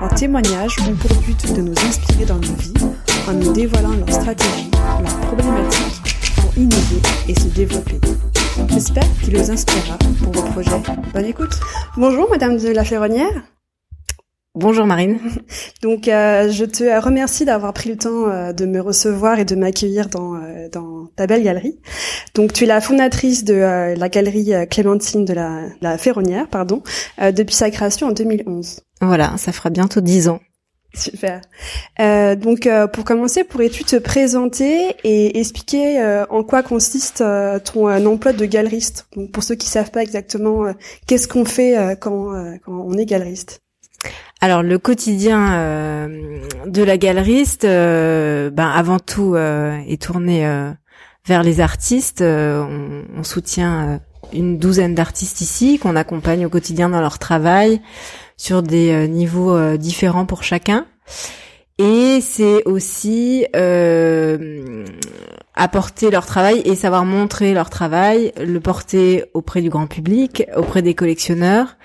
leurs témoignages ont pour but de nous inspirer dans nos vies en nous dévoilant leurs stratégies, leurs problématiques pour innover et se développer. J'espère qu'il vous inspirera pour vos projets. Bonne écoute. Bonjour Madame de la Ferronnière. Bonjour Marine. Donc euh, je te remercie d'avoir pris le temps euh, de me recevoir et de m'accueillir dans, euh, dans ta belle galerie. Donc tu es la fondatrice de la galerie Clémentine de la, la Ferronnière, pardon, depuis sa création en 2011. Voilà, ça fera bientôt dix ans. Super. donc pour commencer, pourrais-tu te présenter et expliquer en quoi consiste ton emploi de galeriste? Donc, Pour ceux qui savent pas exactement qu'est-ce qu'on fait quand, quand on est galeriste? Alors le quotidien euh, de la galeriste, euh, ben avant tout euh, est tourné vers les artistes. On, on, soutient une douzaine d'artistes ici qu'on accompagne au quotidien dans leur travail sur des niveaux différents pour chacun. Et c'est aussi apporter leur travail et savoir montrer leur travail, le porter auprès du grand public, auprès des collectionneurs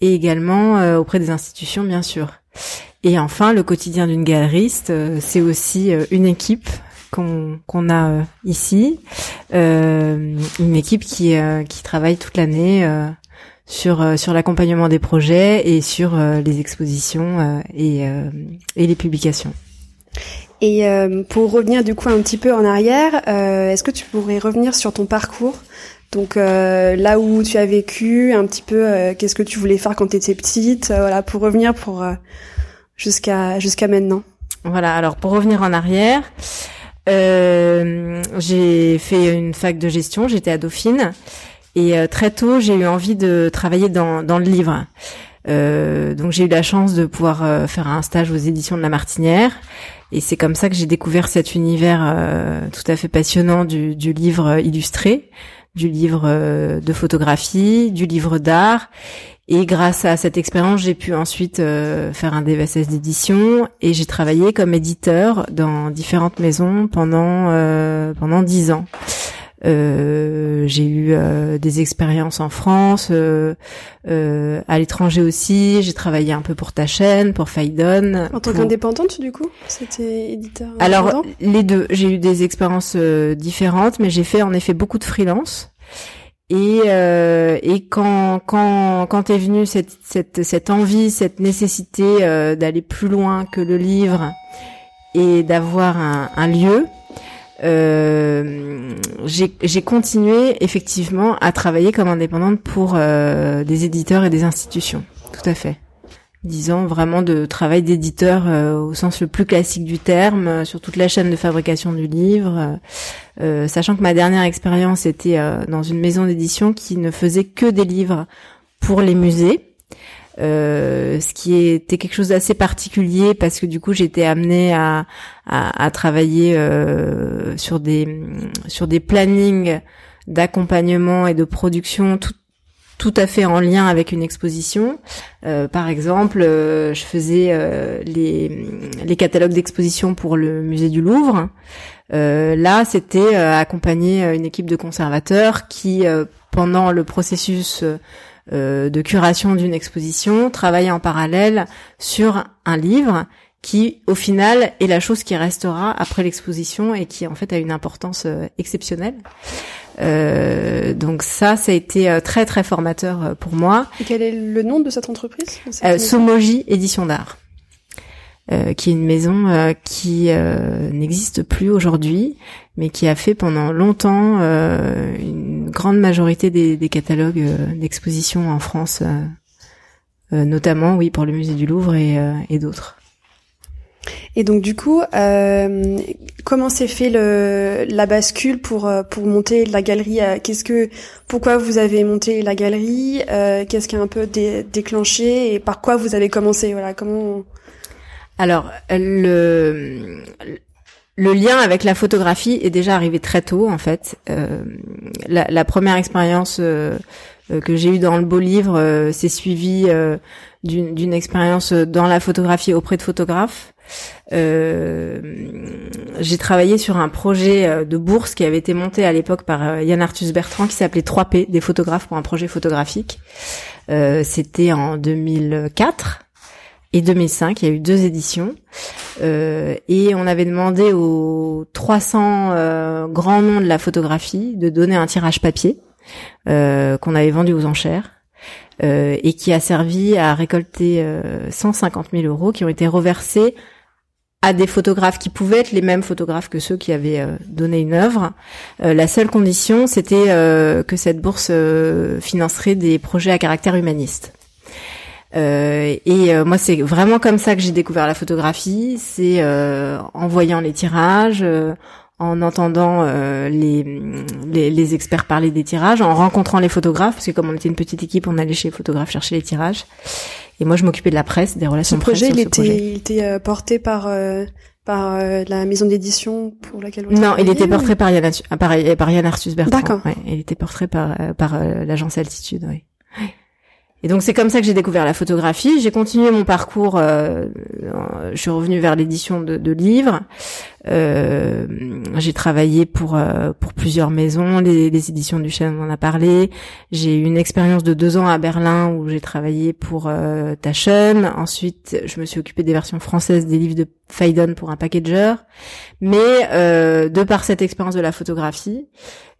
et également euh, auprès des institutions, bien sûr. Et enfin, le quotidien d'une galeriste, euh, c'est aussi euh, une équipe qu'on a ici, une équipe qui qui travaille toute l'année sur sur l'accompagnement des projets et sur les expositions et et les publications. Et pour revenir du coup un petit peu en arrière, est-ce que tu pourrais revenir sur ton parcours? Donc euh, là où tu as vécu, un petit peu, euh, qu'est-ce que tu voulais faire quand tu étais petite, euh, voilà, pour revenir pour jusqu'à jusqu'à maintenant. Voilà. Alors pour revenir en arrière, j'ai fait une fac de gestion. J'étais à Dauphine et très tôt j'ai eu envie de travailler dans dans le livre. donc j'ai eu la chance de pouvoir faire un stage aux éditions de La Martinière. Et c'est comme ça que j'ai découvert cet univers tout à fait passionnant du, du livre illustré du livre euh, de photographie, du livre d'art. Et grâce à cette expérience, j'ai pu ensuite euh, faire un DVSS d'édition et j'ai travaillé comme éditeur dans différentes maisons pendant euh, pendant dix ans. Euh, j'ai eu des expériences en France, à l'étranger aussi. J'ai travaillé un peu pour ta chaîne, pour Faidon. En tant qu'indépendante, du coup, c'était éditeur. Alors les deux, j'ai eu des expériences différentes, mais j'ai fait en effet beaucoup de freelance. Et, euh, et quand quand quand est venue cette cette cette envie, cette nécessité d'aller plus loin que le livre et d'avoir un, un lieu, euh, j'ai continué effectivement à travailler comme indépendante pour euh, des éditeurs et des institutions. Tout à fait. Disons vraiment de travail d'éditeur euh, au sens le plus classique du terme, euh, sur toute la chaîne de fabrication du livre, euh, sachant que ma dernière expérience était dans une maison d'édition qui ne faisait que des livres pour les musées. Euh, ce qui était quelque chose d'assez particulier parce que du coup j'étais amenée à, à, à travailler euh, sur des sur des plannings d'accompagnement et de production tout, tout à fait en lien avec une exposition. Euh, par exemple, euh, je faisais euh, les, les catalogues d'exposition pour le musée du Louvre. là, c'était accompagner une équipe de conservateurs qui, pendant le processus euh, de curation d'une exposition, travailler en parallèle sur un livre qui, au final, est la chose qui restera après l'exposition et qui, en fait, a une importance euh, exceptionnelle. Euh, donc ça, ça a été très très formateur pour moi. Et quel est le nom de cette entreprise? Somoji Édition d'art. Euh, qui est une maison euh, qui euh, n'existe plus aujourd'hui, mais qui a fait pendant longtemps une grande majorité des, des catalogues d'exposition en France, notamment oui pour le musée du Louvre et, et d'autres. Et donc du coup, euh, comment s'est fait le, la bascule pour pour monter la galerie Qu'est-ce que, pourquoi vous avez monté la galerie Qu'est-ce qui a un peu déclenché et par quoi vous avez commencé Voilà, comment Alors le lien avec la photographie est déjà arrivé très tôt en fait. Euh, la, première expérience euh, euh, que j'ai eue dans le beau livre s'est suivie d'une expérience dans la photographie auprès de photographes. j'ai travaillé sur un projet de bourse qui avait été monté à l'époque par Yann Arthus Bertrand qui s'appelait 3P, des photographes pour un projet photographique. C'était en 2004 et 2005. Il y a eu deux éditions. Euh, et on avait demandé aux 300 euh, grands noms de la photographie de donner un tirage papier euh, qu'on avait vendu aux enchères. Euh, et qui a servi à récolter 150 000 euros qui ont été reversés à des photographes qui pouvaient être les mêmes photographes que ceux qui avaient donné une œuvre. la seule condition, c'était que cette bourse financerait des projets à caractère humaniste. Euh, et euh, moi, c'est vraiment comme ça que j'ai découvert la photographie. C'est euh, en voyant les tirages, en entendant les, les, les, experts parler des tirages, en rencontrant les photographes, parce que comme on était une petite équipe, on allait chez les photographes chercher les tirages. Et moi, je m'occupais de la presse, des relations ce projet, il était, il était porté par par la maison d'édition pour laquelle vous Non, il était porté par Yann, par, par Yann Arthus Bertrand. D'accord. Ouais, il était porté par par l'agence Altitude. Oui. Et donc c'est comme ça que j'ai découvert la photographie. J'ai continué mon parcours. Euh, je suis revenue vers l'édition de, de, livres. Euh, j'ai travaillé pour euh, pour plusieurs maisons. Les, les éditions du Chêne, en a parlé. J'ai eu une expérience de deux ans à Berlin où j'ai travaillé pour euh, Taschen. Ensuite, je me suis occupée des versions françaises des livres de Faydon pour un packager. Mais euh, de par cette expérience de la photographie,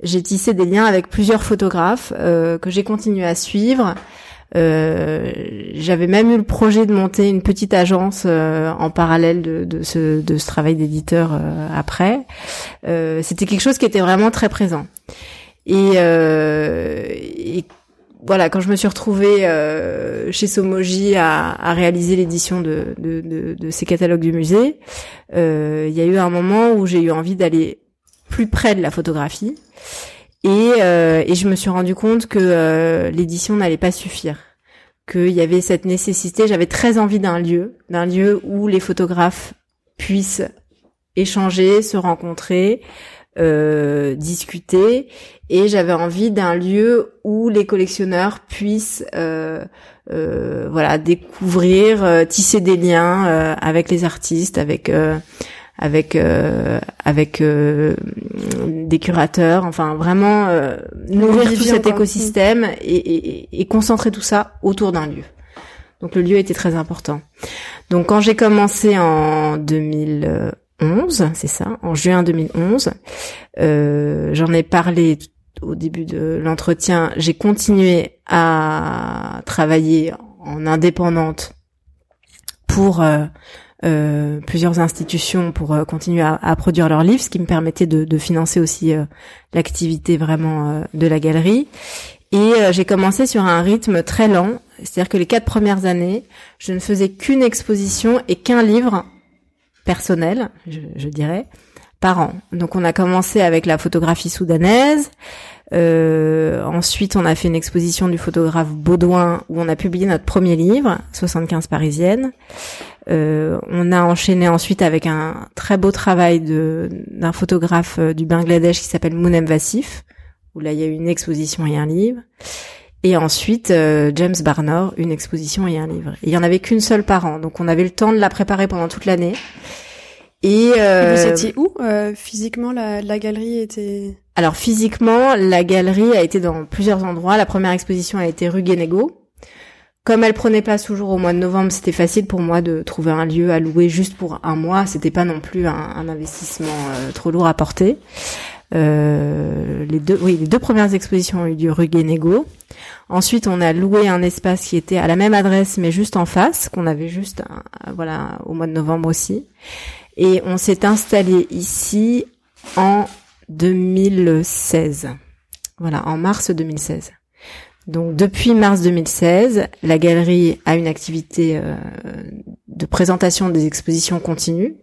j'ai tissé des liens avec plusieurs photographes euh, que j'ai continué à suivre. Euh, j'avais même eu le projet de monter une petite agence euh, en parallèle de, de, ce, de ce travail d'éditeur euh, après. C'était quelque chose qui était vraiment très présent. Et, et voilà, quand je me suis retrouvée chez Somoji à, à réaliser l'édition de, de, de, de, ces catalogues du musée, il y a eu un moment où j'ai eu envie d'aller plus près de la photographie. Et, euh, et je me suis rendu compte que euh, l'édition n'allait pas suffire, qu'il y avait cette nécessité. J'avais très envie d'un lieu, d'un lieu où les photographes puissent échanger, se rencontrer, euh, discuter, et j'avais envie d'un lieu où les collectionneurs puissent, euh, euh, voilà, découvrir, euh, tisser des liens avec les artistes, avec avec euh, avec euh, des curateurs, enfin vraiment euh, nourrir tout cet écosystème et, et, et, concentrer tout ça autour d'un lieu. Donc le lieu était très important. Donc quand j'ai commencé en 2011, c'est ça, en juin 2011, j'en ai parlé au début de l'entretien. J'ai continué à travailler en indépendante pour euh, plusieurs institutions pour euh, continuer à, produire leurs livres, ce qui me permettait de, de financer aussi euh, l'activité vraiment de la galerie. Et j'ai commencé sur un rythme très lent, c'est-à-dire que les quatre premières années, je ne faisais qu'une exposition et qu'un livre personnel, je, je, dirais, par an. Donc on a commencé avec la photographie soudanaise. Euh, ensuite, on a fait une exposition du photographe Baudouin où on a publié notre premier livre, 75 parisiennes. Euh, on a enchaîné ensuite avec un très beau travail d'un photographe euh, du Bangladesh qui s'appelle Mounem Vassif, où là il y a eu une exposition et un livre. Et ensuite euh, James Barnor, une exposition et un livre. Et il y en avait qu'une seule par an, donc on avait le temps de la préparer pendant toute l'année. Et euh, vous étiez où physiquement la, la galerie était Alors physiquement, la galerie a été dans plusieurs endroits. La première exposition a été rue Guénégo, comme elle prenait place toujours au mois de novembre, c'était facile pour moi de trouver un lieu à louer juste pour un mois. C'était pas non plus un, investissement euh, trop lourd à porter. Euh, les deux, oui, les deux premières expositions ont eu lieu rue Guénégo. Ensuite, on a loué un espace qui était à la même adresse, mais juste en face, qu'on avait juste, voilà, au mois de novembre aussi. Et on s'est installé ici en 2016. Voilà, en mars 2016. Donc depuis mars 2016, la galerie a une activité euh, de présentation des expositions continues.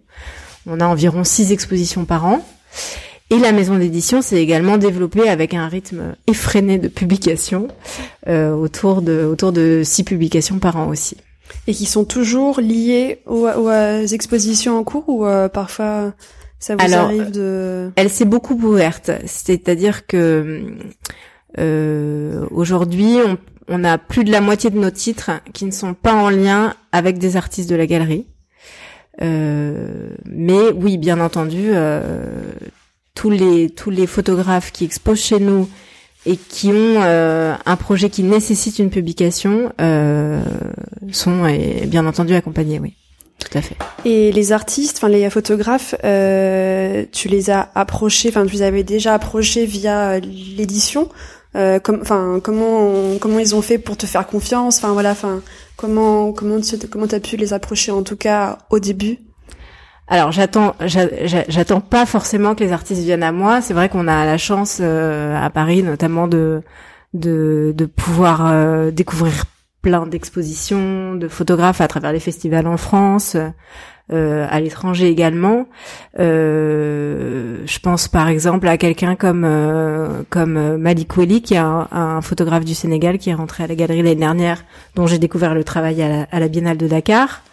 On a environ six expositions par an. Et la maison d'édition s'est également développée avec un rythme effréné de publications, euh, autour de autour de six publications par an aussi. Et qui sont toujours liées aux, expositions en cours ou parfois ça vous arrive de... Elle s'est beaucoup ouverte, c'est-à-dire que aujourd'hui on, on a plus de la moitié de nos titres qui ne sont pas en lien avec des artistes de la galerie. Euh, mais oui, bien entendu, euh, tous les tous les photographes qui exposent chez nous et qui ont euh, un projet qui nécessite une publication sont bien entendu accompagnés, oui. Tout à fait. Et les artistes, enfin les photographes, tu les as approchés, enfin tu les avais déjà approchés via l'édition euh, comment comment ils ont fait pour te faire confiance enfin voilà enfin comment comment tu comment t'as pu les approcher en tout cas au début? Alors j'attends j'attends pas forcément que les artistes viennent à moi. C'est vrai qu'on a la chance euh, à Paris notamment de de de pouvoir euh, découvrir plein d'expositions de photographes à travers les festivals en France euh, à l'étranger également. Euh, je pense par exemple à quelqu'un comme euh, comme Malik Weli, qui est un, photographe du Sénégal qui est rentré à la galerie l'année dernière, dont j'ai découvert le travail à la, Biennale de Dakar.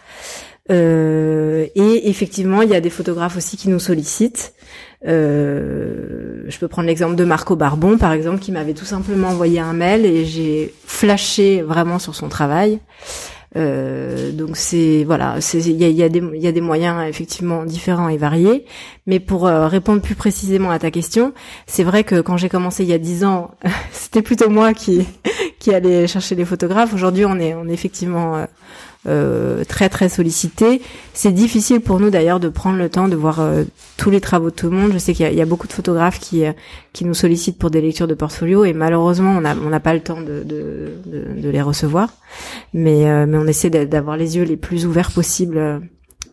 et effectivement, il y a des photographes aussi qui nous sollicitent. je peux prendre l'exemple de Marco Barbon, par exemple, qui m'avait tout simplement envoyé un mail et j'ai flashé vraiment sur son travail. Euh, donc c'est voilà, il y a, y, a y a des moyens effectivement différents et variés. Mais pour euh, répondre plus précisément à ta question, c'est vrai que quand j'ai commencé il y a dix ans, c'était plutôt moi qui qui allait chercher les photographes. Aujourd'hui, on est on est effectivement euh, euh, très très sollicité. C'est difficile pour nous d'ailleurs de prendre le temps de voir euh, tous les travaux de tout le monde. Je sais qu'il y, a beaucoup de photographes qui euh, qui nous sollicitent pour des lectures de portfolio et malheureusement on n'a on n'a pas le temps de, de, de, de les recevoir. Mais mais on essaie d'avoir les yeux les plus ouverts possibles.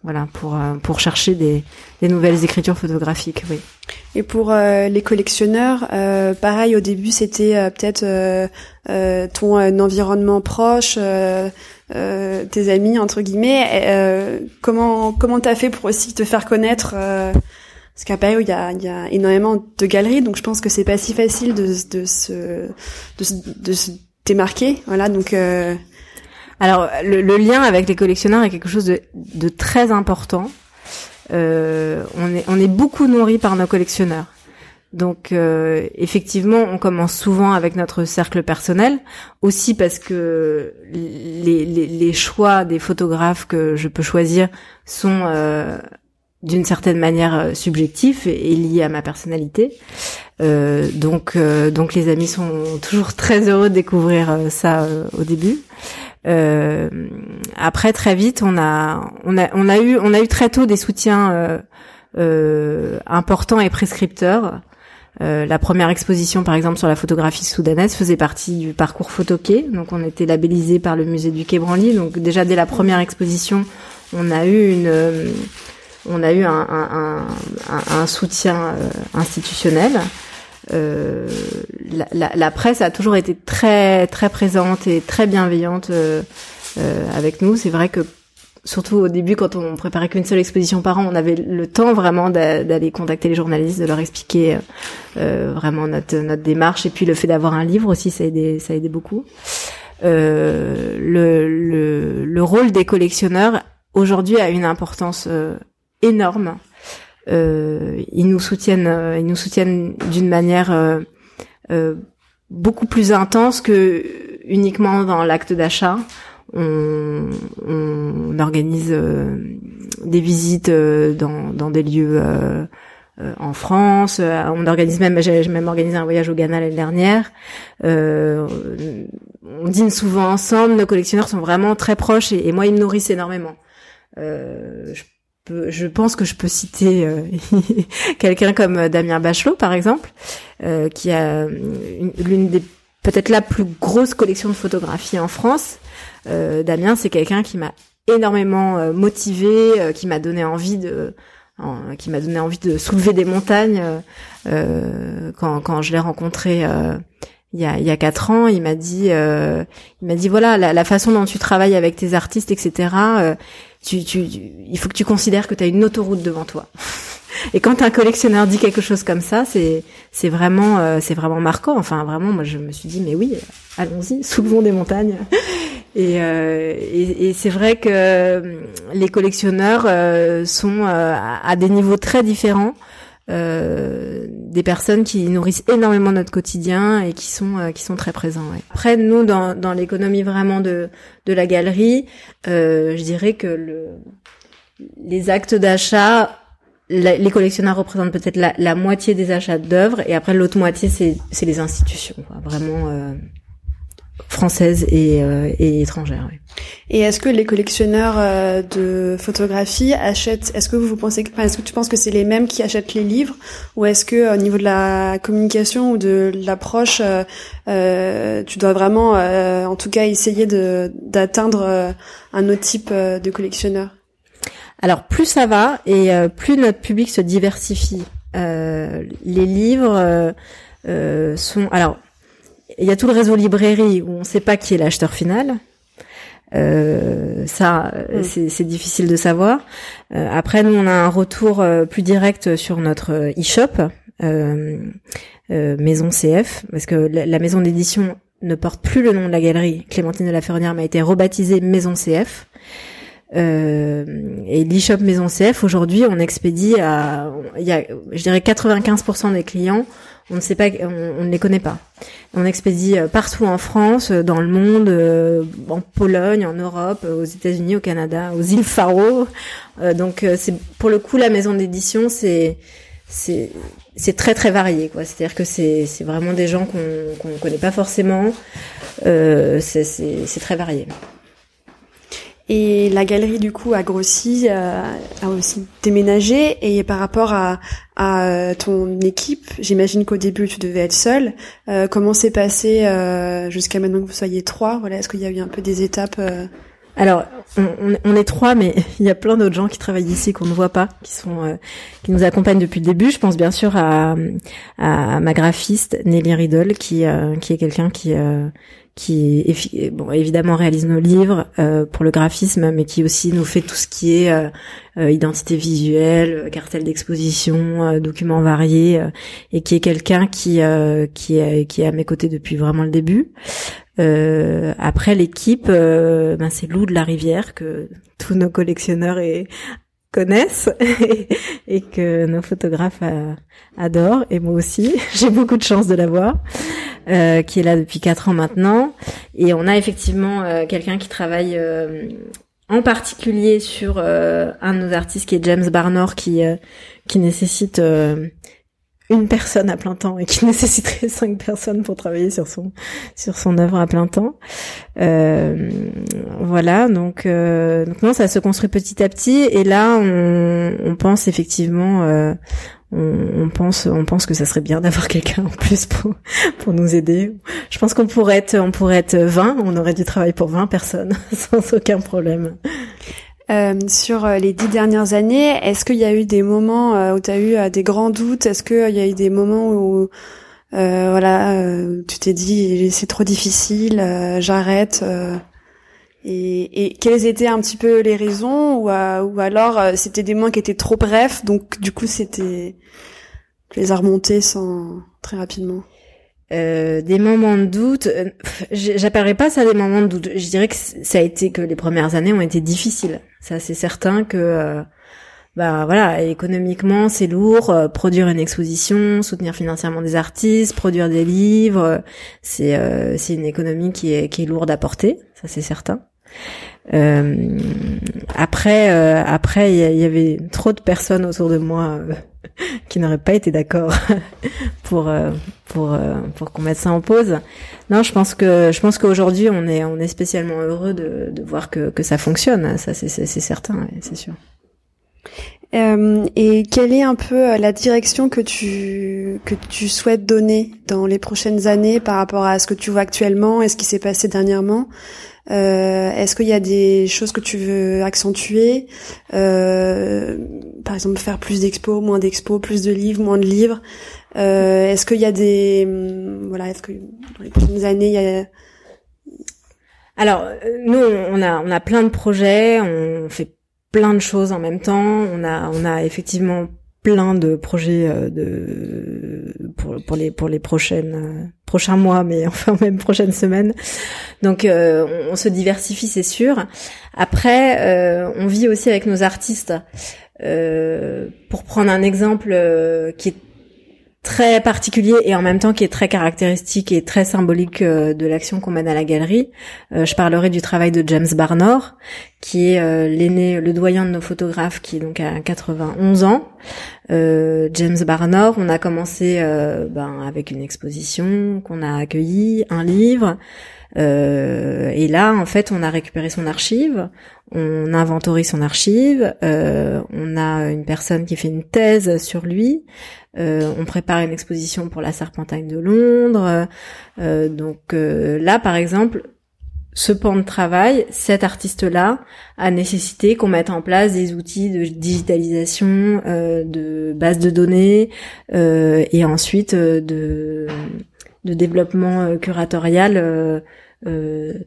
Voilà pour pour chercher des, des nouvelles écritures photographiques oui et pour les collectionneurs pareil au début c'était peut-être ton environnement proche euh, tes amis entre guillemets. Euh, comment comment t'as fait pour aussi te faire connaître euh, Parce qu'à Paris il y a, y a énormément de galeries, donc je pense que c'est pas si facile de, de se de, de se démarquer. Voilà, donc. Alors le, lien avec les collectionneurs est quelque chose de, très important. Euh, on est beaucoup nourri par nos collectionneurs. Donc euh, effectivement, on commence souvent avec notre cercle personnel, aussi parce que les, choix des photographes que je peux choisir sont euh, d'une certaine manière subjectifs et, liés à ma personnalité. Donc donc les amis sont toujours très heureux de découvrir ça au début. Après très vite, on a on a on a eu on a eu très tôt des soutiens importants et prescripteurs. Euh, la première exposition, par exemple, sur la photographie soudanaise faisait partie du parcours Photoquai. Donc, on était labellisé par le musée du Quai Branly. Donc, déjà dès la première exposition, on a eu une, euh, on a eu un, un, un, un soutien euh, institutionnel. La, la, la, presse a toujours été très très présente et très bienveillante avec nous. C'est vrai que surtout au début quand on préparait qu'une seule exposition par an, on avait le temps vraiment d'aller contacter les journalistes, de leur expliquer euh, euh, vraiment notre, notre démarche et puis le fait d'avoir un livre aussi ça a aidé ça aidé beaucoup. Euh, le, le, le, rôle des collectionneurs aujourd'hui a une importance euh, énorme. Euh, ils nous soutiennent, ils nous soutiennent d'une manière beaucoup plus intense que uniquement dans l'acte d'achat on, on organise euh, des visites euh, dans, dans des lieux euh, en France. On organise même, j'ai même organisé un voyage au Ghana l'année dernière. on dîne souvent ensemble. Nos collectionneurs sont vraiment très proches et, moi ils me nourrissent énormément. je, je pense que je peux citer quelqu'un comme Damien Bachelot par exemple, qui a l'une des peut-être la plus grosse collection de photographies en France. Euh, Damien, c'est quelqu'un qui m'a énormément euh, motivé, euh, qui m'a donné envie de qui m'a donné envie de soulever des montagnes quand, je l'ai rencontré il y a il y a quatre ans il m'a dit il m'a dit voilà la, façon dont tu travailles avec tes artistes etc tu, tu, il faut que tu considères que tu as une autoroute devant toi Et quand un collectionneur dit quelque chose comme ça, c'est c'est vraiment euh, c'est vraiment marquant. Enfin, vraiment, moi, je me suis dit, mais oui, allons-y, soulevons des montagnes. Et, euh, et, c'est vrai que euh, les collectionneurs sont à des niveaux très différents. Euh, des personnes qui nourrissent énormément notre quotidien et qui sont euh, qui sont très présents. Ouais. Après, nous, dans, dans l'économie vraiment de de la galerie, euh, je dirais que le les actes d'achat, les collectionneurs représentent peut-être la, moitié des achats d'œuvres et après l'autre moitié c'est c'est les institutions, quoi. vraiment euh, françaises et, euh, et étrangères. Oui. Et est-ce que les collectionneurs euh, de photographies achètent Est-ce que vous pensez que, est-ce que tu penses que c'est les mêmes qui achètent les livres, ou est-ce que au niveau de la communication ou de l'approche, euh, tu dois vraiment, en tout cas, essayer de d'atteindre un autre type de collectionneur? Alors plus ça va et plus notre public se diversifie. les livres sont alors il y a tout le réseau librairie où on ne sait pas qui est l'acheteur final. Euh, ça, mm. c'est difficile de savoir. Euh, après, nous, on a un retour euh, plus direct sur notre e-shop euh, Maison CF, parce que la, maison d'édition ne porte plus le nom de la galerie. Clémentine de la Ferronnière m'a été rebaptisée Maison CF. Euh, et l'e-shop Maison CF, aujourd'hui, on expédie à, il y a, je dirais 95% des clients on ne sait pas, on, ne les connaît pas. On expédie euh, partout en France, euh, dans le monde, euh, en Pologne, en Europe, aux États-Unis, au Canada, aux îles Faroe. donc c'est pour le coup la maison d'édition, c'est c'est c'est très très varié quoi. C'est-à-dire que c'est c'est vraiment des gens qu'on qu'on connaît pas forcément. c'est c'est c'est très varié. Et la galerie du coup a grossi, euh, a aussi déménagé. Et par rapport à, à ton équipe, j'imagine qu'au début tu devais être seule. Euh, comment s'est passé euh, jusqu'à maintenant que vous soyez trois? Voilà, est-ce qu'il y a eu un peu des étapes alors, on, on, est trois, mais il y a plein d'autres gens qui travaillent ici qu'on ne voit pas, qui sont, qui nous accompagnent depuis le début. Je pense bien sûr à, à ma graphiste Nelly Riddle, qui, qui est quelqu'un qui, qui bon évidemment réalise nos livres euh, pour le graphisme, mais qui aussi nous fait tout ce qui est euh, euh, identité visuelle, cartel d'exposition, documents variés, et qui est quelqu'un qui qui est qui est à mes côtés depuis vraiment le début. après l'équipe, ben c'est Lou de la Rivière que tous nos collectionneurs et connaissent et, que nos photographes adorent et moi aussi j'ai beaucoup de chance de l'avoir euh, qui est là depuis quatre ans maintenant. Et on a effectivement euh, quelqu'un qui travaille euh, en particulier sur un de nos artistes qui est James Barnor, qui qui nécessite une personne à plein temps et qui nécessiterait cinq personnes pour travailler sur son sur son œuvre à plein temps. Euh, voilà, donc, donc non, ça se construit petit à petit et là on, on pense effectivement euh, on, pense on pense que ça serait bien d'avoir quelqu'un en plus pour pour nous aider. Je pense qu'on pourrait être on pourrait être 20, on aurait du travail pour 20 personnes sans aucun problème. Euh, sur euh, les dix dernières années, est-ce qu'il y a eu des moments euh, où tu as eu des grands doutes? Est-ce qu'il y a eu des moments où voilà, tu t'es dit c'est trop difficile, j'arrête et, quelles étaient un petit peu les raisons? Ou, alors c'était des mois qui étaient trop brefs donc du coup c'était tu les as remontés sans très rapidement? Des moments de doute j'appellerais pas ça des moments de doute. Je dirais que ça a été que les premières années ont été difficiles ça c'est certain que bah voilà économiquement c'est lourd produire une exposition soutenir financièrement des artistes produire des livres c'est c'est une économie qui est qui est lourde à porter ça c'est certain. Euh, après, euh, après, il y, avait trop de personnes autour de moi euh, qui n'auraient pas été d'accord pour pour pour qu'on mette ça en pause. Non, je pense que je pense qu'aujourd'hui on est on est spécialement heureux de, de voir que que ça fonctionne. Ça c'est c'est certain, c'est sûr. Euh, et quelle est un peu la direction que tu que tu souhaites donner dans les prochaines années par rapport à ce que tu vois actuellement et ce qui s'est passé dernièrement? Euh, Est-ce qu'il y a des choses que tu veux accentuer euh, Par exemple, faire plus d'expos, moins d'expos, plus de livres, moins de livres. Euh, est-ce qu'il y a des hum, voilà Est-ce que dans les prochaines années, il y a alors nous on a on a plein de projets, on fait plein de choses en même temps. On a on a effectivement plein de projets de pour, les prochaines prochains mois, mais enfin même prochaines semaines. Donc on, on, se diversifie, c'est sûr. Après, on vit aussi avec nos artistes. pour prendre un exemple qui est très particulier et en même temps qui est très caractéristique et très symbolique euh, de l'action qu'on mène à la galerie. Euh, je parlerai du travail de James Barnor, qui est euh, l'aîné, le doyen de nos photographes, qui est donc à 91 ans. James Barnor, on a commencé ben, avec une exposition qu'on a accueillie, un livre. Et là, en fait, on a récupéré son archive, on inventorise son archive, on a une personne qui fait une thèse sur lui, euh, on prépare une exposition pour la Serpentine de Londres. Euh, donc euh, là, par exemple, ce pan de travail, cet artiste-là a nécessité qu'on mette en place des outils de digitalisation, de base de données et ensuite de, de développement curatorial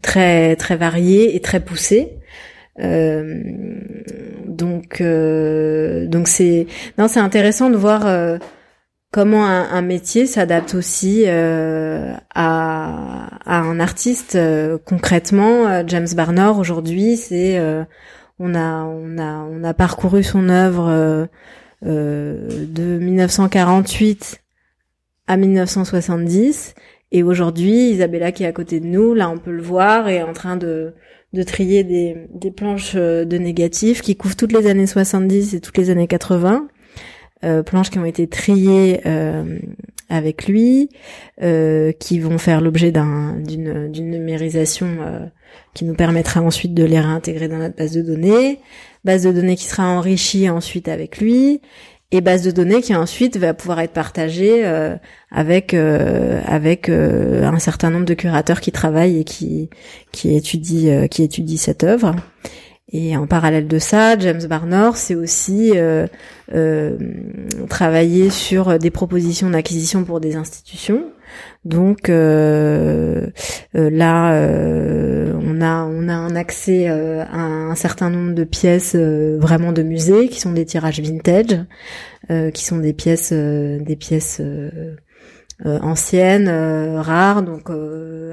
très très varié et très poussé. donc donc c'est non c'est intéressant de voir comment un, métier s'adapte aussi euh, à, un artiste euh, concrètement euh, James Barnard aujourd'hui c'est on a on a on a parcouru son œuvre de 1948 à 1970 et aujourd'hui Isabella qui est à côté de nous là on peut le voir est en train de de trier des, des planches de négatifs qui couvrent toutes les années 70 et toutes les années 80 euh, planches qui ont été triées euh, avec lui, euh, qui vont faire l'objet d'une numérisation qui nous permettra ensuite de les réintégrer dans notre base de données, base de données qui sera enrichie ensuite avec lui, et base de données qui ensuite va pouvoir être partagée avec avec un certain nombre de curateurs qui travaillent et qui qui étudient qui étudient cette œuvre. Et en parallèle de ça, James Barnor, c'est aussi euh, euh, travailler sur des propositions d'acquisition pour des institutions. Donc euh, euh là, euh, on a on a un accès à un certain nombre de pièces vraiment de musée qui sont des tirages vintage, qui sont des pièces des pièces anciennes, rares, donc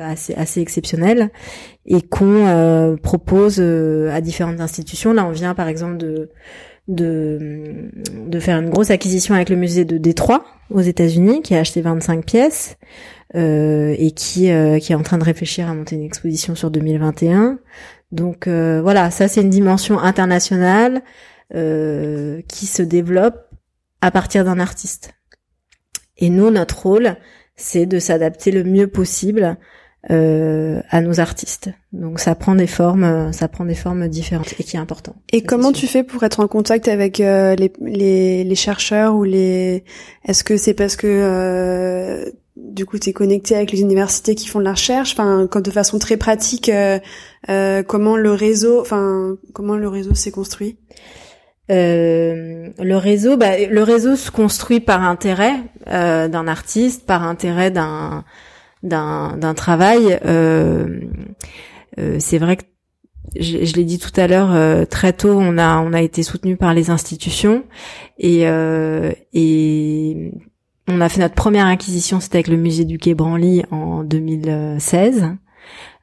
assez assez exceptionnelles, et qu'on propose à différentes institutions. Là, on vient par exemple de de, de faire une grosse acquisition avec le musée de Détroit aux États-Unis, qui a acheté 25 pièces euh, et qui euh, qui est en train de réfléchir à monter une exposition sur 2021. Donc euh, voilà, ça c'est une dimension internationale qui se développe à partir d'un artiste. Et nous, notre rôle, c'est de s'adapter le mieux possible euh, à nos artistes. Donc ça prend des formes, ça prend des formes différentes et qui est important. Et comment tu fais pour être en contact avec euh, les, les, les, chercheurs ou les Est-ce que c'est parce que euh, du coup tu es connecté avec les universités qui font de la recherche? Enfin, de façon très pratique, euh, euh, comment le réseau, enfin comment le réseau s'est construit? Euh, le réseau, bah, le réseau se construit par intérêt euh, d'un artiste, par intérêt d'un d'un travail. Euh, euh c'est vrai que je, l'ai dit tout à l'heure, euh, très tôt, on a on a été soutenu par les institutions et et on a fait notre première acquisition, c'était avec le musée du Quai Branly en 2016.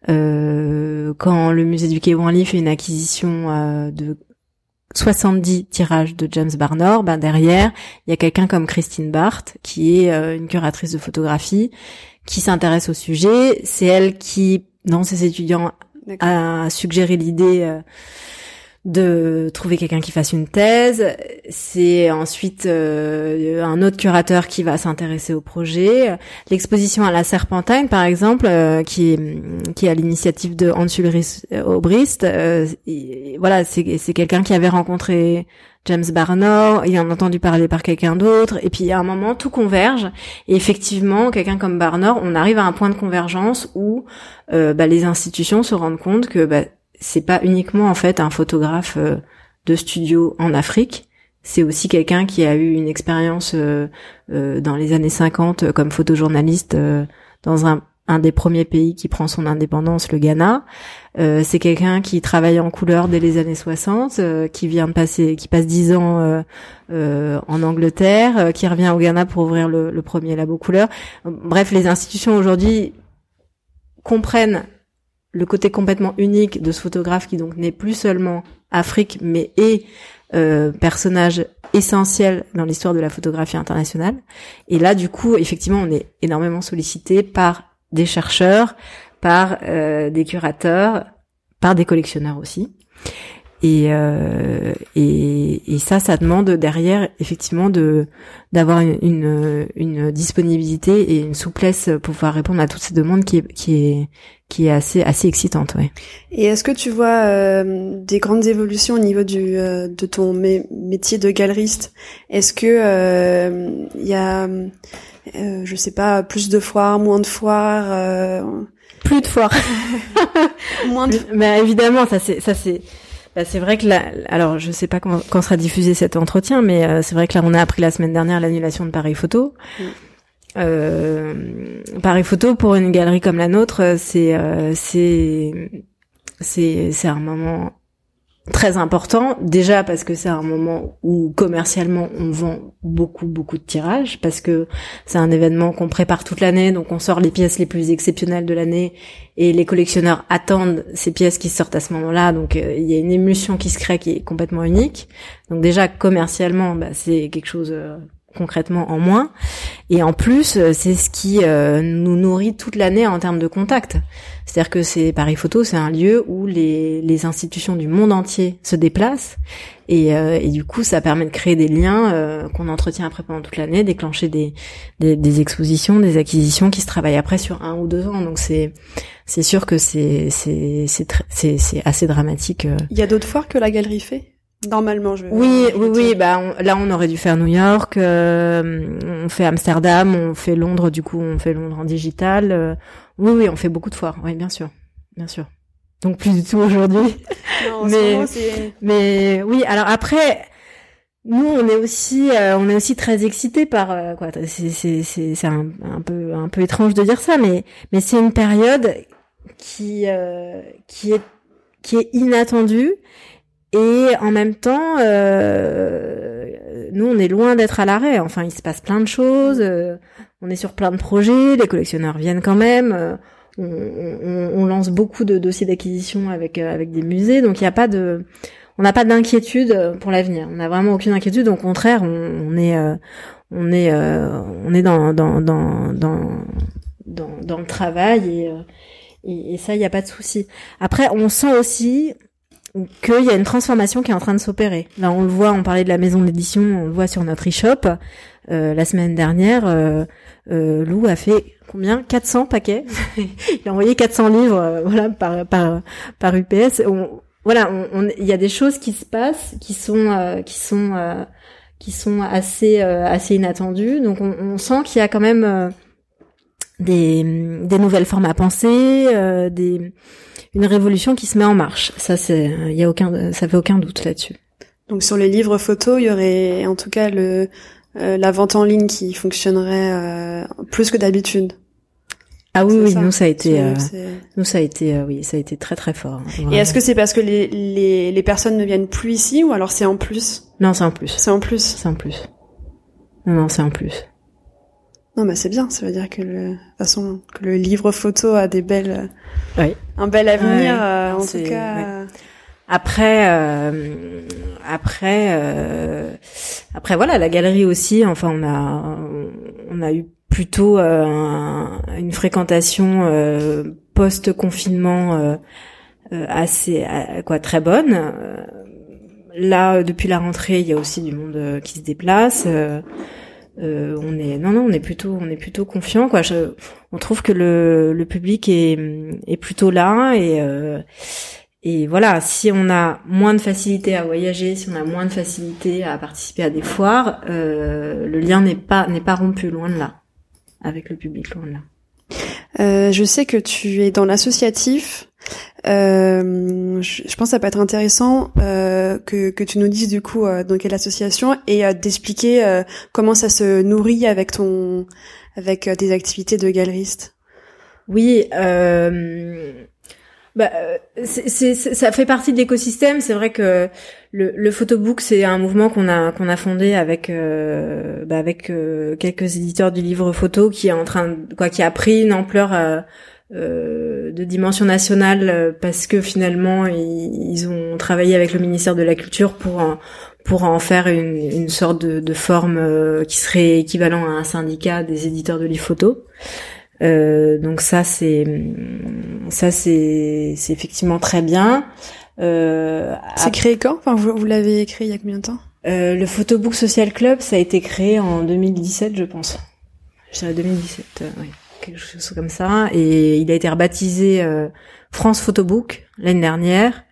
Euh, quand le musée du Quai Branly fait une acquisition de 70 tirages de James Barnor, ben derrière, il y a quelqu'un comme Christine Barth, qui est une curatrice de photographie, qui s'intéresse au sujet. C'est elle qui, dans ses étudiants, a suggéré l'idée euh, de trouver quelqu'un qui fasse une thèse. C'est ensuite euh, un autre curateur qui va s'intéresser au projet. L'exposition à la Serpentine, par exemple, euh, qui qui est à l'initiative de Hans Ulrich Obrist, euh, voilà, c'est c'est quelqu'un qui avait rencontré James Barnor, il en a entendu parler par quelqu'un d'autre, et puis à un moment tout converge. Et effectivement, quelqu'un comme Barnor, on arrive à un point de convergence où bah, les institutions se rendent compte que bah, c'est pas uniquement en fait un photographe euh, de studio en Afrique, c'est aussi quelqu'un qui a eu une expérience euh, euh, dans les années 50 comme photojournaliste dans un un des premiers pays qui prend son indépendance, le Ghana. Euh, c'est quelqu'un qui travaille en couleur dès les années 60, euh, qui vient de passer, qui passe dix ans euh, en Angleterre, qui revient au Ghana pour ouvrir le, le premier labo couleur. Bref, les institutions aujourd'hui comprennent le côté complètement unique de ce photographe qui donc n'est plus seulement Afrique, mais est euh, personnage essentiel dans l'histoire de la photographie internationale. Et là, du coup, effectivement, on est énormément sollicité par des chercheurs, par euh, des curateurs, par des collectionneurs aussi. Et, euh, et, et, ça, ça demande derrière effectivement de d'avoir une, une, une, disponibilité et une souplesse pour pouvoir répondre à toutes ces demandes qui est qui est qui est assez assez excitante, ouais. Et est-ce que tu vois euh, des grandes évolutions au niveau du euh, de ton métier de galeriste? Est-ce que euh, il y a je sais pas plus de foires, moins de foires Plus de foires. moins de... Mais évidemment, ça c'est ça c'est bah, c'est vrai que là, alors je sais pas quand, quand sera diffusé cet entretien, mais euh, c'est vrai que là on a appris la semaine dernière l'annulation de Paris Photo. Mm. Euh, Paris Photo pour une galerie comme la nôtre, c'est euh, c'est c'est c'est un moment très important déjà parce que c'est un moment où commercialement on vend beaucoup beaucoup de tirages parce que c'est un événement qu'on prépare toute l'année donc on sort les pièces les plus exceptionnelles de l'année et les collectionneurs attendent ces pièces qui sortent à ce moment-là donc euh, il y a une émulsion qui se crée qui est complètement unique. Donc déjà commercialement bah, c'est quelque chose euh, concrètement en moins. Et en plus, euh, c'est ce qui euh, nous nourrit toute l'année en termes de contact. C'est-à-dire que c'est Paris Photo, c'est un lieu où les, les, institutions du monde entier se déplacent. Et, euh, et, du coup, ça permet de créer des liens qu'on entretient après pendant toute l'année, déclencher des, des, des, expositions, des acquisitions qui se travaillent après sur un ou deux ans. Donc c'est c'est sûr que c'est c'est c'est c'est assez dramatique. Il y a d'autres foires que la galerie fait? Normalement, je. Oui, oui, oui. Bah là, on aurait dû faire New York. Euh, on fait Amsterdam, on fait Londres. Du coup, on fait Londres en digital. Euh, oui, oui, on fait beaucoup de foires. Oui, bien sûr, bien sûr. Donc plus du tout aujourd'hui. mais, mais oui. Alors après, nous, on est aussi, euh, on est aussi très excités par quoi. C'est, c'est, c'est, c'est un, un, peu, un peu étrange de dire ça, mais, mais c'est une période qui, qui est, qui est inattendue et en même temps, euh, nous, on est loin d'être à l'arrêt. Enfin, il se passe plein de choses. Euh, on est sur plein de projets. Les collectionneurs viennent quand même. Euh, on, on, on, lance beaucoup de dossiers d'acquisition avec euh, avec des musées. Donc, il n'y a pas de, on n'a pas d'inquiétude pour l'avenir. On n'a vraiment aucune inquiétude. Au contraire, on, on est, on est, on est dans dans dans dans dans, dans le travail et et, et ça, il n'y a pas de souci. Après, on sent aussi qu'il y a une transformation qui est en train de s'opérer. Là, on le voit, on parlait de la maison d'édition, on le voit sur notre e-shop. Euh, la semaine dernière, euh, euh, Lou a fait combien? 400 paquets. il a envoyé 400 livres, euh, voilà, par par par UPS. On, voilà, il y a des choses qui se passent, qui sont euh, qui sont qui sont assez assez inattendues. Donc, on, on sent qu'il y a quand même des des nouvelles formes à penser, des une révolution qui se met en marche. Ça, c'est, il y a aucun, ça fait aucun doute là-dessus. Donc sur les livres photos, il y aurait en tout cas le euh, la vente en ligne qui fonctionnerait euh, plus que d'habitude. Ah oui, oui, nous ça a été, euh, nous ça a été, oui, ça a été très très fort. Hein, Et est-ce que c'est parce que les, les les personnes ne viennent plus ici ou alors c'est en plus? Non, c'est en plus. C'est en plus. C'est en plus. Non, non, c'est en plus. Non, mais c'est bien. Ça veut dire que le, de façon, que le livre photo a des belles, oui. un bel avenir, euh, en tout cas. Après, euh, après, euh, après, voilà, la galerie aussi. Enfin, on a, on a eu plutôt une fréquentation post confinement assez, quoi, très bonne. Là, depuis la rentrée, il y a aussi du monde qui se déplace. Euh, on est non non on est plutôt on est plutôt confiant quoi. On trouve que le, le public est, est plutôt là et euh, et voilà si on a moins de facilité à voyager si on a moins de facilité à participer à des foires euh, le lien n'est pas n'est pas rompu loin de là. Avec le public loin de là euh, je sais que tu es dans l'associatif. Euh, je, pense que ça peut être intéressant euh, que, que tu nous dises du coup euh, dans quelle association et euh, d'expliquer comment ça se nourrit avec ton avec tes activités de galeriste. Oui, bah, c'est, ça fait partie de l'écosystème. C'est vrai que le, le photobook, c'est un mouvement qu'on a qu'on a fondé avec euh, bah, avec euh, quelques éditeurs du livre photo qui est en train quoi qui a pris une ampleur euh, euh de dimension nationale parce que finalement ils, ils, ont travaillé avec le ministère de la Culture pour en, pour en faire une, une sorte de, de forme qui serait équivalent à un syndicat des éditeurs de livres photo. Euh, donc ça c'est ça c'est c'est effectivement très bien. Euh, c'est créé quand? Enfin vous, vous l'avez créé il y a combien de temps? Euh, Le Photobook Social Club ça a été créé en 2017 je pense. Je dirais 2017 euh, oui quelque chose comme ça et il a été rebaptisé euh, France Photobook l'année dernière.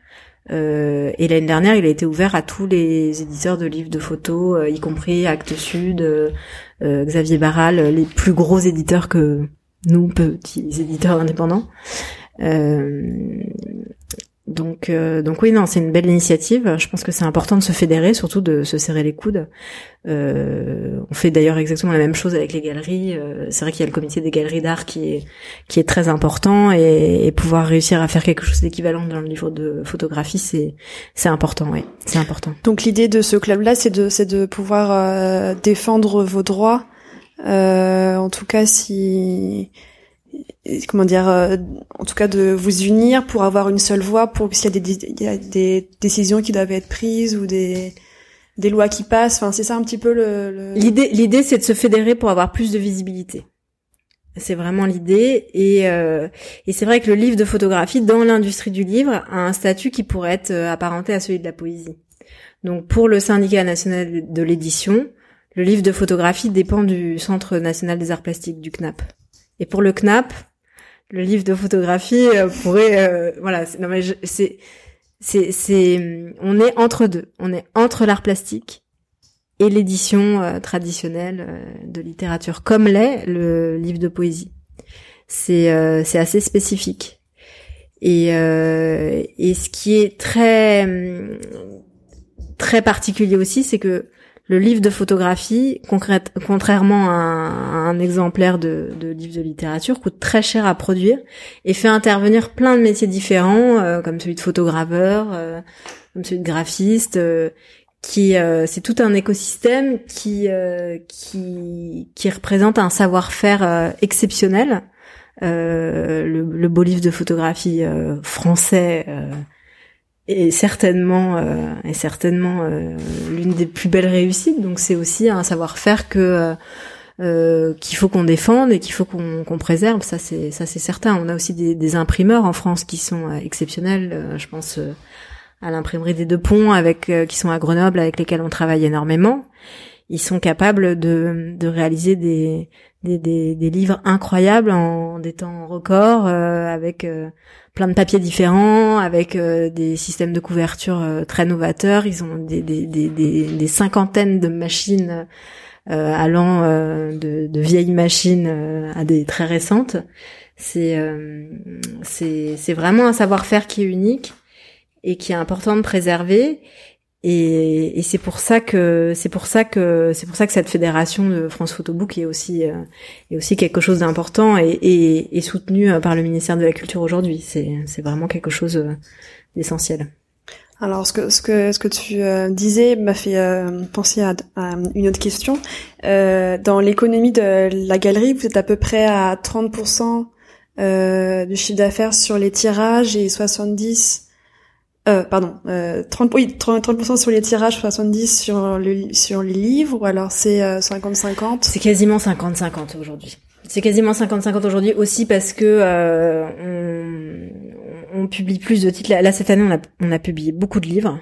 Euh, et l'année dernière, il a été ouvert à tous les éditeurs de livres de photos, y compris Actes Sud, Xavier Barral, les plus gros éditeurs que nous petits éditeurs indépendants. Euh, donc, euh, donc oui, non, c'est une belle initiative. Je pense que c'est important de se fédérer, surtout de se serrer les coudes. Euh, on fait d'ailleurs exactement la même chose avec les galeries. C'est vrai qu'il y a le comité des galeries d'art qui est qui est très important et, et pouvoir réussir à faire quelque chose d'équivalent dans le livre de photographie, c'est c'est important, oui, c'est important. Donc l'idée de ce club-là, c'est de c'est de pouvoir défendre vos droits euh, en tout cas, si comment dire, euh, en tout cas de vous unir pour avoir une seule voix, pour s'il y a des, il y a des décisions qui doivent être prises ou des des lois qui passent. Enfin, c'est ça un petit peu le. L'idée, l'idée, c'est de se fédérer pour avoir plus de visibilité. C'est vraiment l'idée et euh, et c'est vrai que le livre de photographie dans l'industrie du livre a un statut qui pourrait être apparenté à celui de la poésie. Donc pour le syndicat national de l'édition, le livre de photographie dépend du Centre national des arts plastiques, du CNAP. Et pour le CNAP, le livre de photographie euh, pourrait, euh, voilà, non mais c'est, c'est, c'est, on est entre deux, on est entre l'art plastique et l'édition euh, traditionnelle de littérature, comme l'est le livre de poésie. C'est, c'est assez spécifique. Et, et ce qui est très, très particulier aussi, c'est que le livre de photographie, contrairement à un, exemplaire de, livre de littérature, coûte très cher à produire et fait intervenir plein de métiers différents, euh, comme celui de photograveur, euh, comme celui de graphiste, euh, qui c'est tout un écosystème qui qui représente un savoir-faire exceptionnel. Le, beau livre de photographie français est certainement euh, certainement euh, l'une des plus belles réussites. Donc c'est aussi un savoir-faire que euh, euh qu'il faut qu'on défende et qu'il faut qu'on préserve. Ça c'est ça c'est certain. On a aussi des, imprimeurs en France qui sont exceptionnels. je pense à l'imprimerie des Deux Ponts avec qui sont à Grenoble avec lesquels on travaille énormément. Ils sont capables de de réaliser des des, des, des livres incroyables en des temps records avec plein de papiers différents, avec euh, des systèmes de couverture euh, très novateurs. Ils ont des, cinquantaines de machines euh, allant de, de, vieilles machines à des très récentes. C'est c'est vraiment un savoir-faire qui est unique et qui est important de préserver. Et, et c'est pour ça que c'est pour ça que c'est pour ça que cette fédération de France Photobook est aussi euh, est aussi quelque chose d'important et, et, et soutenu euh, par le ministère de la Culture aujourd'hui. C'est c'est vraiment quelque chose euh, d'essentiel. Alors ce que ce que ce que tu disais m'a fait penser à, à, une autre question. dans l'économie de la galerie, vous êtes à peu près à 30% du chiffre d'affaires sur les tirages et 70 euh, pardon, euh, 30, oui, 30%, sur les tirages, 70 sur, le, sur les livres, ou alors c'est 50-50 euh, C'est quasiment 50-50 aujourd'hui. C'est quasiment 50-50 aujourd'hui aussi parce que euh, on, on, publie plus de titres. Là, cette année, on a, on a publié beaucoup de livres.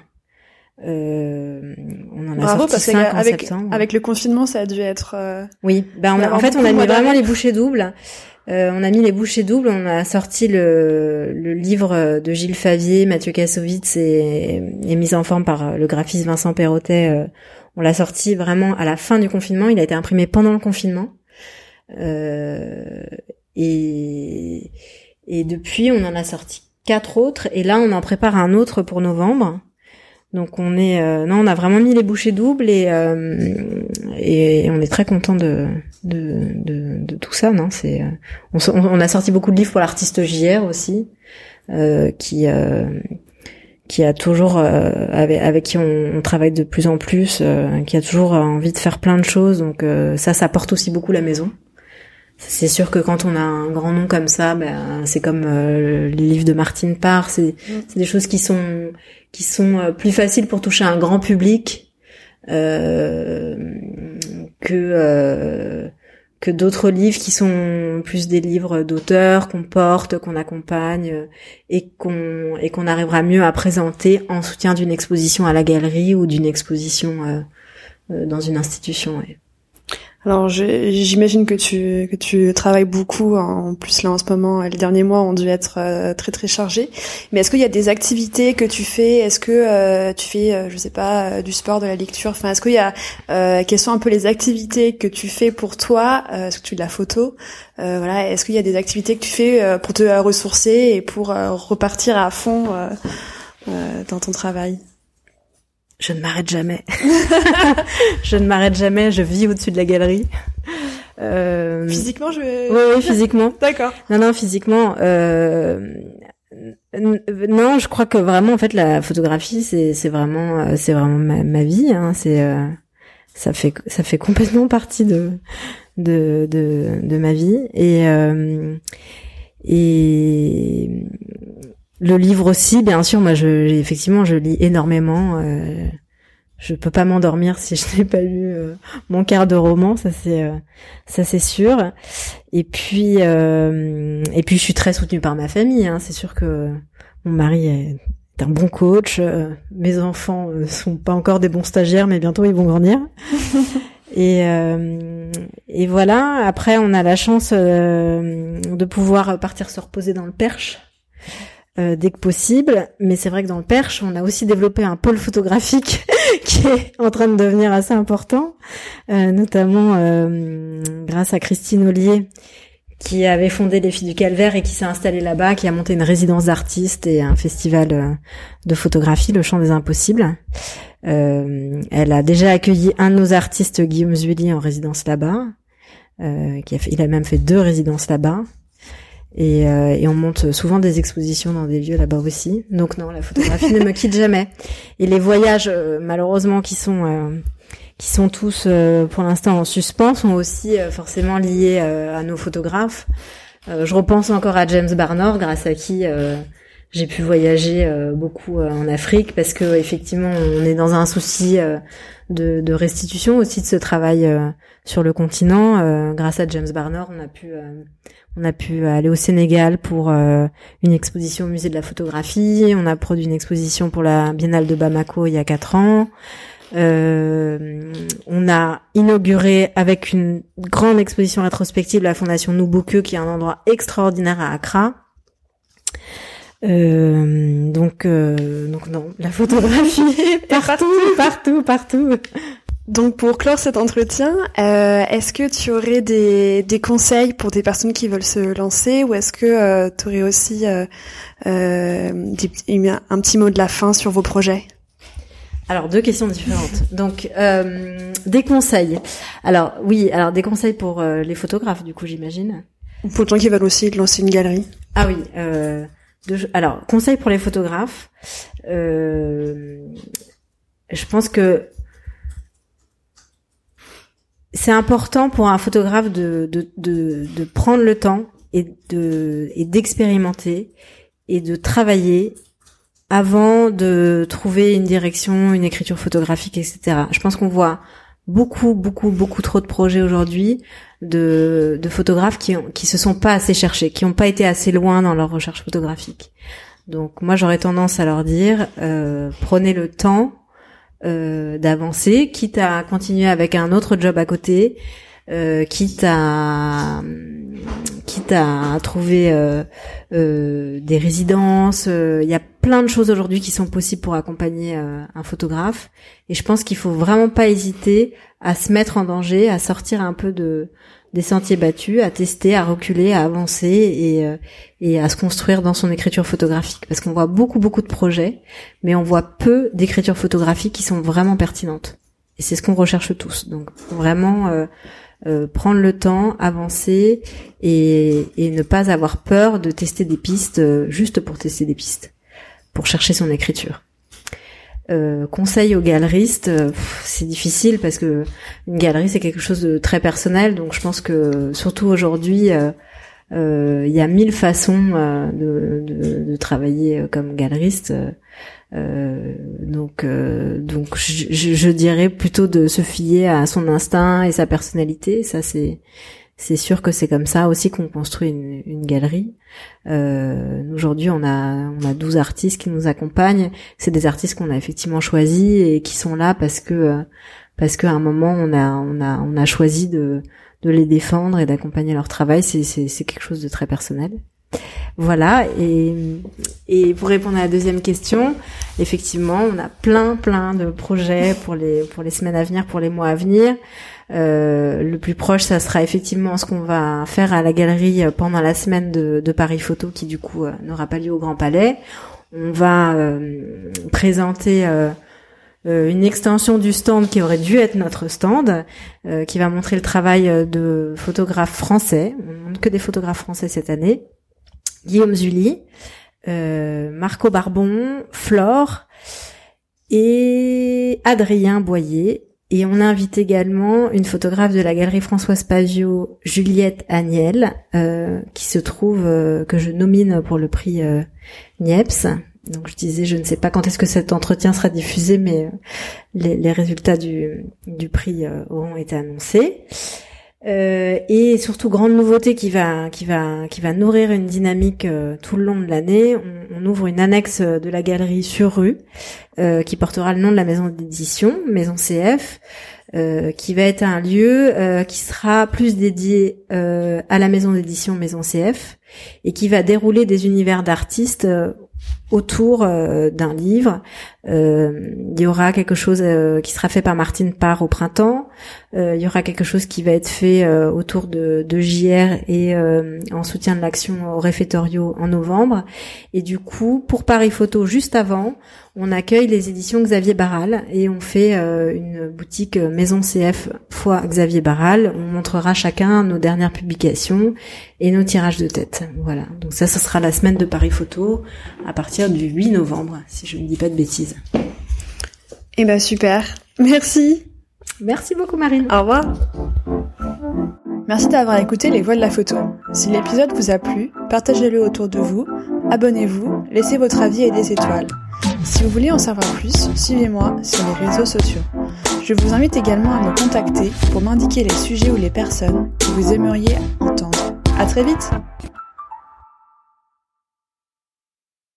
Euh, on en a Bravo, sorti parce 5 en septembre. avec le confinement, ça a dû être. Euh, oui, ben on a, en fait, on a mis vraiment les bouchées doubles. Euh, on a mis les bouchées doubles, on a sorti le, livre de Gilles Favier, Mathieu Kassovitz et, et mis en forme par le graphiste Vincent Perrotet. Euh, on l'a sorti vraiment à la fin du confinement. Il a été imprimé pendant le confinement. Euh, et depuis, on en a sorti quatre autres. Et là, on en prépare un autre pour novembre. Donc on est non, on a vraiment mis les bouchées doubles et et on est très content de de, de, tout ça. Non, c'est on, on, a sorti beaucoup de livres pour l'artiste JR aussi, qui qui a toujours avec, avec qui on, on, travaille de plus en plus, qui a toujours envie de faire plein de choses. Donc ça, ça porte aussi beaucoup la maison. C'est sûr que quand on a un grand nom comme ça, ben, c'est comme euh, les livres de Martine Parr, c'est mm. des choses qui sont qui sont euh, plus faciles pour toucher un grand public euh, que euh, que d'autres livres qui sont plus des livres d'auteurs qu'on porte, qu'on accompagne et qu'on et qu'on arrivera mieux à présenter en soutien d'une exposition à la galerie ou d'une exposition dans une institution. Ouais. Alors j'imagine que tu que tu travailles beaucoup. En plus là en ce moment, les derniers mois ont dû être euh, très très chargés. Mais est-ce qu'il y a des activités que tu fais? Est-ce que euh, tu fais, euh, je sais pas, du sport, de la lecture? Enfin, est-ce qu'il y a quelles sont un peu les activités que tu fais pour toi? Est-ce que tu fais de la photo? Voilà. Est-ce qu'il y a des activités que tu fais pour te ressourcer et pour repartir à fond dans ton travail? Je ne m'arrête jamais. je ne m'arrête jamais, je vis au-dessus de la galerie. Euh... Physiquement, je vais... Oui, oui physiquement. D'accord. Non, non, physiquement. Euh... Non, je crois que vraiment, en fait, la photographie, c'est c'est vraiment euh, c'est vraiment ma, ma vie. Hein. C'est euh, ça fait ça fait complètement partie de de de, de ma vie et euh, et le livre aussi, bien sûr. Moi, je, effectivement, je lis énormément. Euh, je peux pas m'endormir si je n'ai pas lu euh, mon quart de roman, ça c'est euh, ça c'est sûr. Et puis euh, et puis je suis très soutenue par ma famille. Hein. C'est sûr que mon mari est un bon coach. mes enfants sont pas encore des bons stagiaires, mais bientôt ils vont grandir. et et voilà. Après, on a la chance de pouvoir partir se reposer dans le Perche euh, dès que possible. Mais c'est vrai que dans le Perche, on a aussi développé un pôle photographique qui est en train de devenir assez important, euh, notamment euh, grâce à Christine Ollier qui avait fondé les Filles du Calvaire et qui s'est installée là-bas, qui a monté une résidence d'artistes et un festival de photographie, le Chant des Impossibles. elle a déjà accueilli un de nos artistes, Guillaume Zuilly, en résidence là-bas. qui a fait, il a même fait deux résidences là-bas. Et, euh, et, on monte souvent des expositions dans des lieux là-bas aussi. Donc non, la photographie ne me quitte jamais. Et les voyages, euh, malheureusement, qui sont euh, qui sont tous pour l'instant en suspens, sont aussi forcément liés à nos photographes. je repense encore à James Barnor, grâce à qui j'ai pu voyager beaucoup en Afrique, parce que effectivement, on est dans un souci de, de, restitution aussi de ce travail sur le continent. grâce à James Barnor, on a pu on a pu aller au Sénégal pour euh, une exposition au musée de la photographie. On a produit une exposition pour la Biennale de Bamako il y a quatre ans. Euh, on a inauguré avec une grande exposition rétrospective la Fondation Nubuke, qui est un endroit extraordinaire à Accra. Euh, donc, donc non, la photographie partout, partout, partout. Donc pour clore cet entretien, euh, est-ce que tu aurais des, des, conseils pour des personnes qui veulent se lancer ou est-ce que euh, tu aurais aussi euh, euh un petit mot de la fin sur vos projets? Alors deux questions différentes. Donc euh, des conseils. Alors oui, alors des conseils pour les photographes du coup j'imagine. Ou pour les gens qui veulent aussi lancer une galerie. Ah oui. Alors conseils pour les photographes. je pense que c'est important pour un photographe de, de, de, de, prendre le temps et de et d'expérimenter et de travailler avant de trouver une direction, une écriture photographique, etc. Je pense qu'on voit beaucoup, beaucoup, beaucoup trop de projets aujourd'hui de, de photographes qui ont, qui se sont pas assez cherchés, qui n'ont pas été assez loin dans leur recherche photographique. Donc moi j'aurais tendance à leur dire euh, prenez le temps euh, d'avancer, quitte à continuer avec un autre job à côté, euh, quitte à quitte à trouver euh, euh des résidences. Euh, il y a plein de choses aujourd'hui qui sont possibles pour accompagner un photographe. Et je pense qu'il faut vraiment pas hésiter à se mettre en danger, à sortir un peu de des sentiers battus, à tester, à reculer, à avancer et, euh, et à se construire dans son écriture photographique. Parce qu'on voit beaucoup, beaucoup de projets, mais on voit peu d'écritures photographiques qui sont vraiment pertinentes. Et c'est ce qu'on recherche tous. Donc vraiment euh, euh, prendre le temps, avancer et, et, ne pas avoir peur de tester des pistes juste pour tester des pistes, pour chercher son écriture. Euh, conseil aux galeristes, euh, c'est difficile parce que une galerie c'est quelque chose de très personnel, donc je pense que surtout aujourd'hui euh, il y a mille façons de, de, de, travailler comme galeriste. donc donc je, je, dirais plutôt de se fier à son instinct et sa personnalité. Ça c'est c'est sûr que c'est comme ça aussi qu'on construit une, une galerie. Euh, Aujourd'hui, on a on a 12 artistes qui nous accompagnent. C'est des artistes qu'on a effectivement choisis et qui sont là parce que parce qu'à un moment on a on a on a choisi de de les défendre et d'accompagner leur travail. C'est c'est c'est quelque chose de très personnel. Voilà, et, et pour répondre à la deuxième question, effectivement, on a plein plein de projets pour les pour les semaines à venir, pour les mois à venir. Euh, le plus proche, ça sera effectivement ce qu'on va faire à la galerie pendant la semaine de, Paris Photo, qui du coup euh, n'aura pas lieu au Grand Palais. On va euh, présenter une extension du stand qui aurait dû être notre stand, qui va montrer le travail de photographes français. On montre que des photographes français cette année. Guillaume Zully, Marco Barbon, Flore et Adrien Boyer et on invite également une photographe de la galerie Françoise Pavio, Juliette Agnel, euh, qui se trouve, euh, que je nomine pour le prix euh, Niepce. Donc je disais, je ne sais pas quand est-ce que cet entretien sera diffusé, mais les, les, résultats du, du prix auront été annoncés. Euh, et surtout grande nouveauté qui va qui va qui va nourrir une dynamique euh, tout le long de l'année. On, ouvre une annexe de la galerie sur rue euh, qui portera le nom de la maison d'édition, Maison CF, qui va être un lieu qui sera plus dédié à la maison d'édition Maison CF et qui va dérouler des univers d'artistes autour euh, d'un livre. Euh, il y aura quelque chose euh, qui sera fait par Martine Parr au printemps. il y aura quelque chose qui va être fait autour de, de JR et en soutien de l'action au réfectorio en novembre. Et du coup, pour Paris Photo, juste avant, on accueille les éditions Xavier Barral et on fait une boutique Maison CF fois Xavier Barral. On montrera chacun nos dernières publications et nos tirages de tête. Voilà. Donc ça, ce sera la semaine de Paris Photo à partir du 8 novembre, si je ne dis pas de bêtises. Eh ben super. Merci. Merci beaucoup Marine. Au revoir. Merci d'avoir écouté Les Voix de la Photo. Si l'épisode vous a plu, partagez-le autour de vous, abonnez-vous, laissez votre avis et des étoiles. Si vous voulez en savoir plus, suivez-moi sur les réseaux sociaux. Je vous invite également à me contacter pour m'indiquer les sujets ou les personnes que vous aimeriez entendre. À très vite!